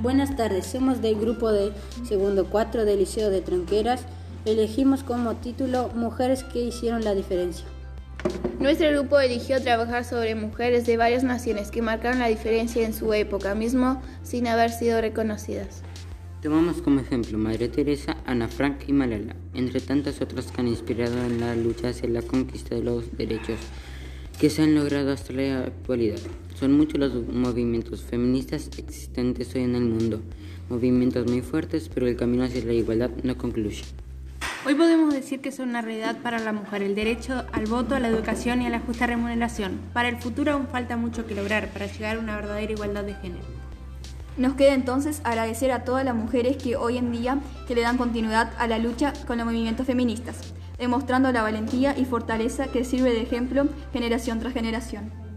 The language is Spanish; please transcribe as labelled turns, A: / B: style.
A: Buenas tardes, somos del grupo de segundo 4 del Liceo de Tronqueras. Elegimos como título Mujeres que hicieron la diferencia.
B: Nuestro grupo eligió trabajar sobre mujeres de varias naciones que marcaron la diferencia en su época, mismo sin haber sido reconocidas.
C: Tomamos como ejemplo Madre Teresa, Ana Frank y Malala, entre tantas otras que han inspirado en la lucha hacia la conquista de los derechos que se han logrado hasta la actualidad. Son muchos los movimientos feministas existentes hoy en el mundo, movimientos muy fuertes, pero el camino hacia la igualdad no concluye.
D: Hoy podemos decir que son una realidad para la mujer el derecho al voto, a la educación y a la justa remuneración. Para el futuro aún falta mucho que lograr para llegar a una verdadera igualdad de género.
E: Nos queda entonces agradecer a todas las mujeres que hoy en día que le dan continuidad a la lucha con los movimientos feministas, demostrando la valentía y fortaleza que sirve de ejemplo generación tras generación.